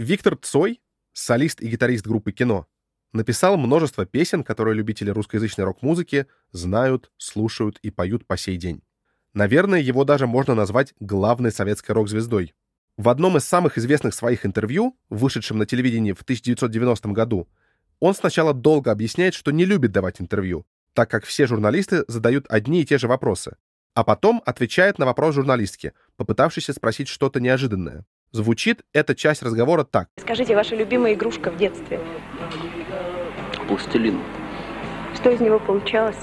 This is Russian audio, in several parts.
Виктор Цой, солист и гитарист группы «Кино», написал множество песен, которые любители русскоязычной рок-музыки знают, слушают и поют по сей день. Наверное, его даже можно назвать главной советской рок-звездой. В одном из самых известных своих интервью, вышедшем на телевидении в 1990 году, он сначала долго объясняет, что не любит давать интервью, так как все журналисты задают одни и те же вопросы, а потом отвечает на вопрос журналистки, попытавшейся спросить что-то неожиданное. Звучит эта часть разговора так. Скажите, ваша любимая игрушка в детстве? Пластилин. Что из него получалось?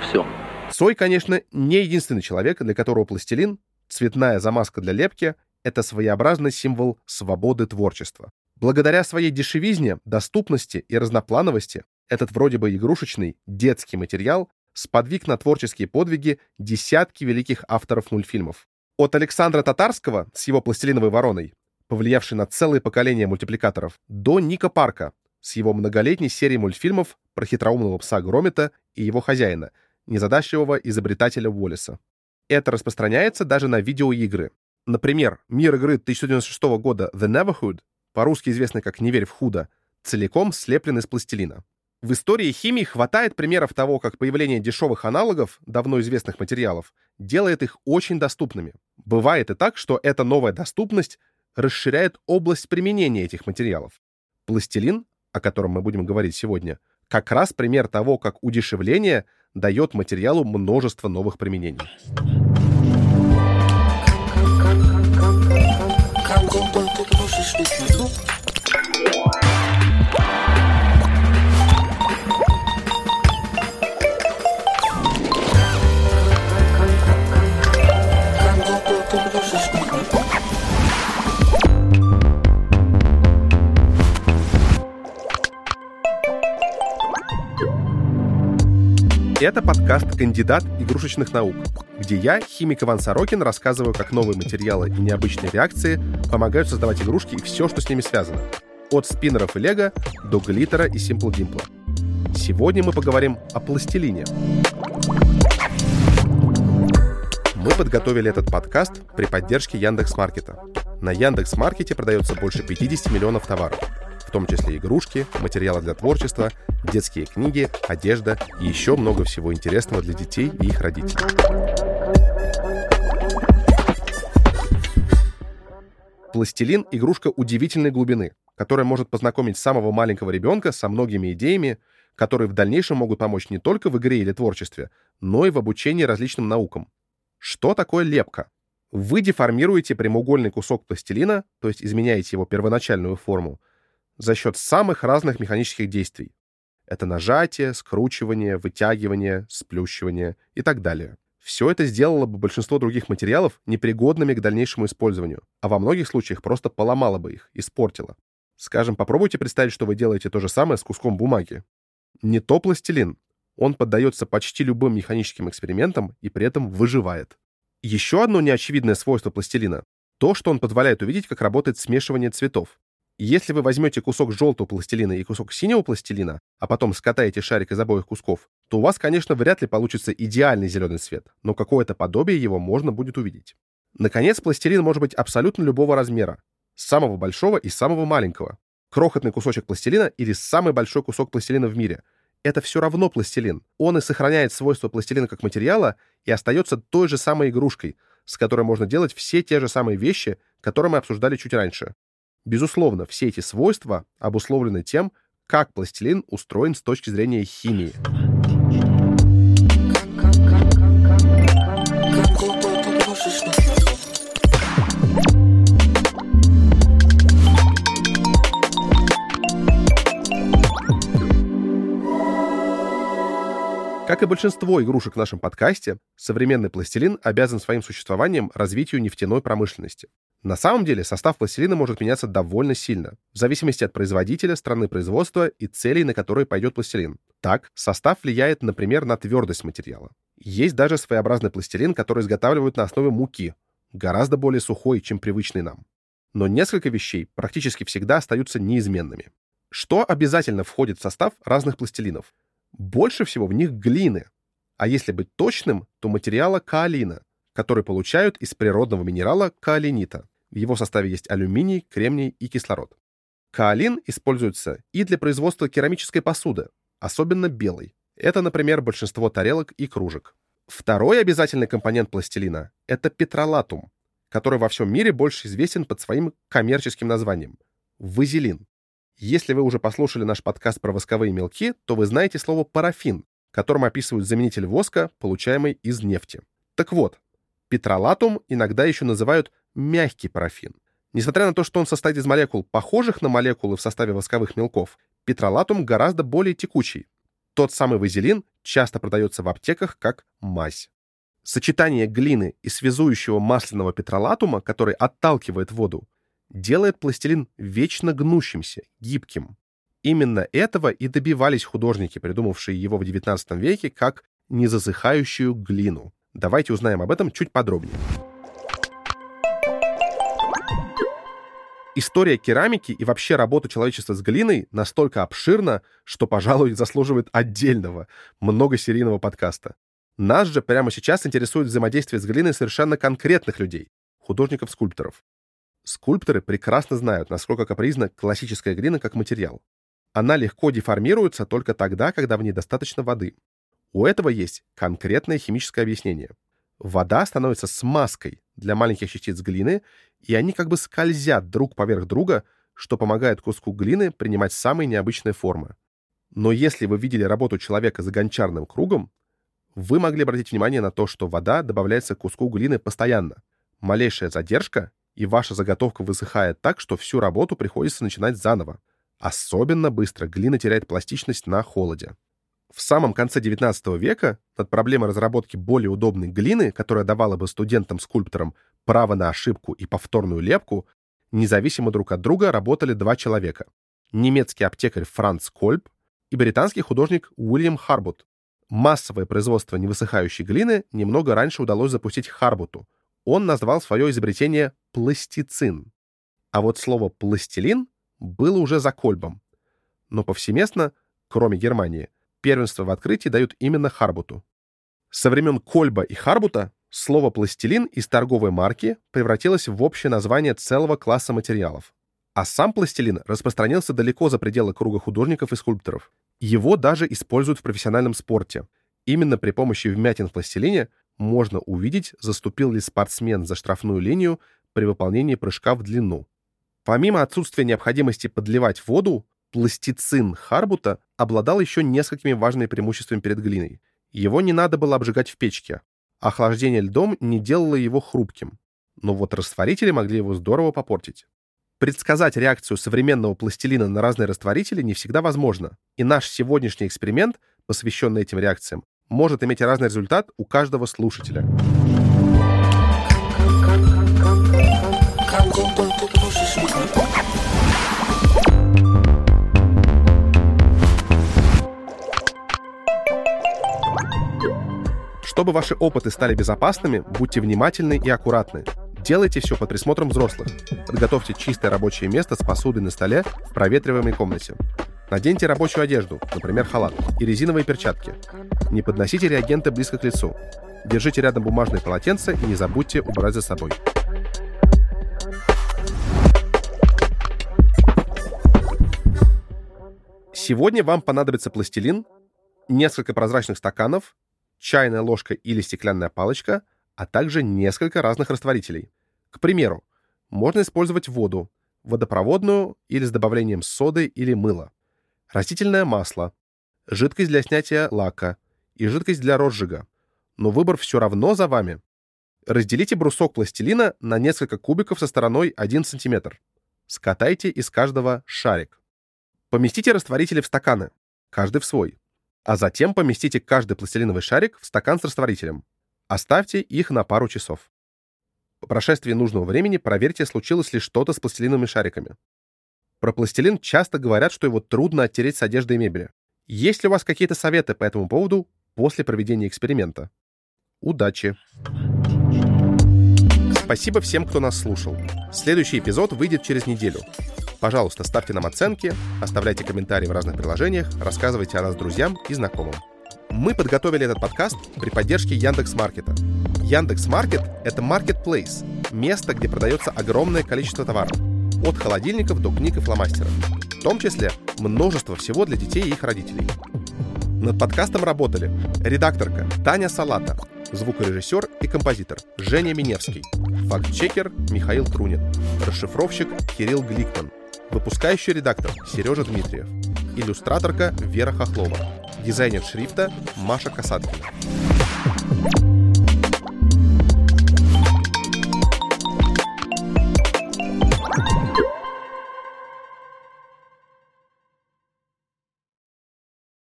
Все. Сой, конечно, не единственный человек, для которого пластилин, цветная замазка для лепки, это своеобразный символ свободы творчества. Благодаря своей дешевизне, доступности и разноплановости этот вроде бы игрушечный детский материал сподвиг на творческие подвиги десятки великих авторов мультфильмов. От Александра Татарского с его «Пластилиновой вороной», повлиявшей на целое поколение мультипликаторов, до Ника Парка с его многолетней серией мультфильмов про хитроумного пса Громита и его хозяина, незадачливого изобретателя Уоллеса. Это распространяется даже на видеоигры. Например, мир игры 1996 года The Neverhood, по-русски известный как «Не верь в худо», целиком слеплен из пластилина. В истории химии хватает примеров того, как появление дешевых аналогов давно известных материалов делает их очень доступными. Бывает и так, что эта новая доступность расширяет область применения этих материалов. Пластилин, о котором мы будем говорить сегодня, как раз пример того, как удешевление дает материалу множество новых применений. Это подкаст «Кандидат игрушечных наук», где я, химик Иван Сорокин, рассказываю, как новые материалы и необычные реакции помогают создавать игрушки и все, что с ними связано. От спиннеров и лего до глиттера и симпл димпла. Сегодня мы поговорим о пластилине. Мы подготовили этот подкаст при поддержке Яндекс.Маркета. На Яндекс.Маркете продается больше 50 миллионов товаров в том числе игрушки, материалы для творчества, детские книги, одежда и еще много всего интересного для детей и их родителей. Пластилин — игрушка удивительной глубины, которая может познакомить самого маленького ребенка со многими идеями, которые в дальнейшем могут помочь не только в игре или творчестве, но и в обучении различным наукам. Что такое лепка? Вы деформируете прямоугольный кусок пластилина, то есть изменяете его первоначальную форму, за счет самых разных механических действий. Это нажатие, скручивание, вытягивание, сплющивание и так далее. Все это сделало бы большинство других материалов непригодными к дальнейшему использованию, а во многих случаях просто поломало бы их, испортило. Скажем, попробуйте представить, что вы делаете то же самое с куском бумаги. Не то пластилин. Он поддается почти любым механическим экспериментам и при этом выживает. Еще одно неочевидное свойство пластилина — то, что он позволяет увидеть, как работает смешивание цветов. Если вы возьмете кусок желтого пластилина и кусок синего пластилина, а потом скатаете шарик из обоих кусков, то у вас, конечно, вряд ли получится идеальный зеленый цвет, но какое-то подобие его можно будет увидеть. Наконец, пластилин может быть абсолютно любого размера, самого большого и самого маленького. Крохотный кусочек пластилина или самый большой кусок пластилина в мире. Это все равно пластилин. Он и сохраняет свойства пластилина как материала и остается той же самой игрушкой, с которой можно делать все те же самые вещи, которые мы обсуждали чуть раньше. Безусловно, все эти свойства обусловлены тем, как пластилин устроен с точки зрения химии. Как и большинство игрушек в нашем подкасте, современный пластилин обязан своим существованием развитию нефтяной промышленности. На самом деле состав пластилина может меняться довольно сильно, в зависимости от производителя, страны производства и целей, на которые пойдет пластилин. Так, состав влияет, например, на твердость материала. Есть даже своеобразный пластилин, который изготавливают на основе муки, гораздо более сухой, чем привычный нам. Но несколько вещей практически всегда остаются неизменными. Что обязательно входит в состав разных пластилинов? Больше всего в них глины, а если быть точным, то материала каолина, который получают из природного минерала каолинита. В его составе есть алюминий, кремний и кислород. Каолин используется и для производства керамической посуды, особенно белой. Это, например, большинство тарелок и кружек. Второй обязательный компонент пластилина — это петролатум, который во всем мире больше известен под своим коммерческим названием — вазелин. Если вы уже послушали наш подкаст про восковые мелки, то вы знаете слово парафин, которым описывают заменитель воска, получаемый из нефти. Так вот, петролатум иногда еще называют мягкий парафин. Несмотря на то, что он состоит из молекул, похожих на молекулы в составе восковых мелков, петролатум гораздо более текучий. Тот самый вазелин часто продается в аптеках как мазь. Сочетание глины и связующего масляного петролатума, который отталкивает воду, делает пластилин вечно гнущимся, гибким. Именно этого и добивались художники, придумавшие его в XIX веке как незасыхающую глину. Давайте узнаем об этом чуть подробнее. История керамики и вообще работа человечества с глиной настолько обширна, что, пожалуй, заслуживает отдельного, многосерийного подкаста. Нас же прямо сейчас интересует взаимодействие с глиной совершенно конкретных людей, художников-скульпторов. Скульпторы прекрасно знают, насколько капризна классическая глина как материал. Она легко деформируется только тогда, когда в ней достаточно воды. У этого есть конкретное химическое объяснение. Вода становится смазкой для маленьких частиц глины, и они как бы скользят друг поверх друга, что помогает куску глины принимать самые необычные формы. Но если вы видели работу человека за гончарным кругом, вы могли обратить внимание на то, что вода добавляется к куску глины постоянно. Малейшая задержка, и ваша заготовка высыхает так, что всю работу приходится начинать заново. Особенно быстро глина теряет пластичность на холоде. В самом конце XIX века над проблемой разработки более удобной глины, которая давала бы студентам-скульпторам право на ошибку и повторную лепку, независимо друг от друга работали два человека. Немецкий аптекарь Франц Кольб и британский художник Уильям Харбут. Массовое производство невысыхающей глины немного раньше удалось запустить Харбуту. Он назвал свое изобретение пластицин. А вот слово «пластилин» было уже за Кольбом. Но повсеместно, кроме Германии, первенство в открытии дают именно Харбуту. Со времен Кольба и Харбута слово «пластилин» из торговой марки превратилось в общее название целого класса материалов. А сам пластилин распространился далеко за пределы круга художников и скульпторов. Его даже используют в профессиональном спорте. Именно при помощи вмятин в пластилине можно увидеть, заступил ли спортсмен за штрафную линию при выполнении прыжка в длину. Помимо отсутствия необходимости подливать воду, пластицин Харбута обладал еще несколькими важными преимуществами перед глиной. Его не надо было обжигать в печке. Охлаждение льдом не делало его хрупким. Но вот растворители могли его здорово попортить. Предсказать реакцию современного пластилина на разные растворители не всегда возможно, и наш сегодняшний эксперимент, посвященный этим реакциям, может иметь разный результат у каждого слушателя. Чтобы ваши опыты стали безопасными, будьте внимательны и аккуратны. Делайте все под присмотром взрослых. Подготовьте чистое рабочее место с посудой на столе в проветриваемой комнате. Наденьте рабочую одежду, например, халат, и резиновые перчатки. Не подносите реагенты близко к лицу. Держите рядом бумажные полотенца и не забудьте убрать за собой. Сегодня вам понадобится пластилин, несколько прозрачных стаканов, чайная ложка или стеклянная палочка, а также несколько разных растворителей. К примеру, можно использовать воду, водопроводную или с добавлением соды или мыла, растительное масло, жидкость для снятия лака и жидкость для розжига. Но выбор все равно за вами. Разделите брусок пластилина на несколько кубиков со стороной 1 см. Скатайте из каждого шарик. Поместите растворители в стаканы, каждый в свой а затем поместите каждый пластилиновый шарик в стакан с растворителем. Оставьте их на пару часов. По прошествии нужного времени проверьте, случилось ли что-то с пластилиновыми шариками. Про пластилин часто говорят, что его трудно оттереть с одежды и мебели. Есть ли у вас какие-то советы по этому поводу после проведения эксперимента? Удачи! Спасибо всем, кто нас слушал. Следующий эпизод выйдет через неделю. Пожалуйста, ставьте нам оценки, оставляйте комментарии в разных приложениях, рассказывайте о нас друзьям и знакомым. Мы подготовили этот подкаст при поддержке Яндекс Маркета. Яндекс Маркет – это marketplace, место, где продается огромное количество товаров. От холодильников до книг и фломастеров. В том числе множество всего для детей и их родителей. Над подкастом работали редакторка Таня Салата, звукорежиссер и композитор Женя Миневский, факт-чекер Михаил Трунин, расшифровщик Кирилл Гликман, выпускающий редактор Сережа Дмитриев, иллюстраторка Вера Хохлова, дизайнер шрифта Маша Касаткина.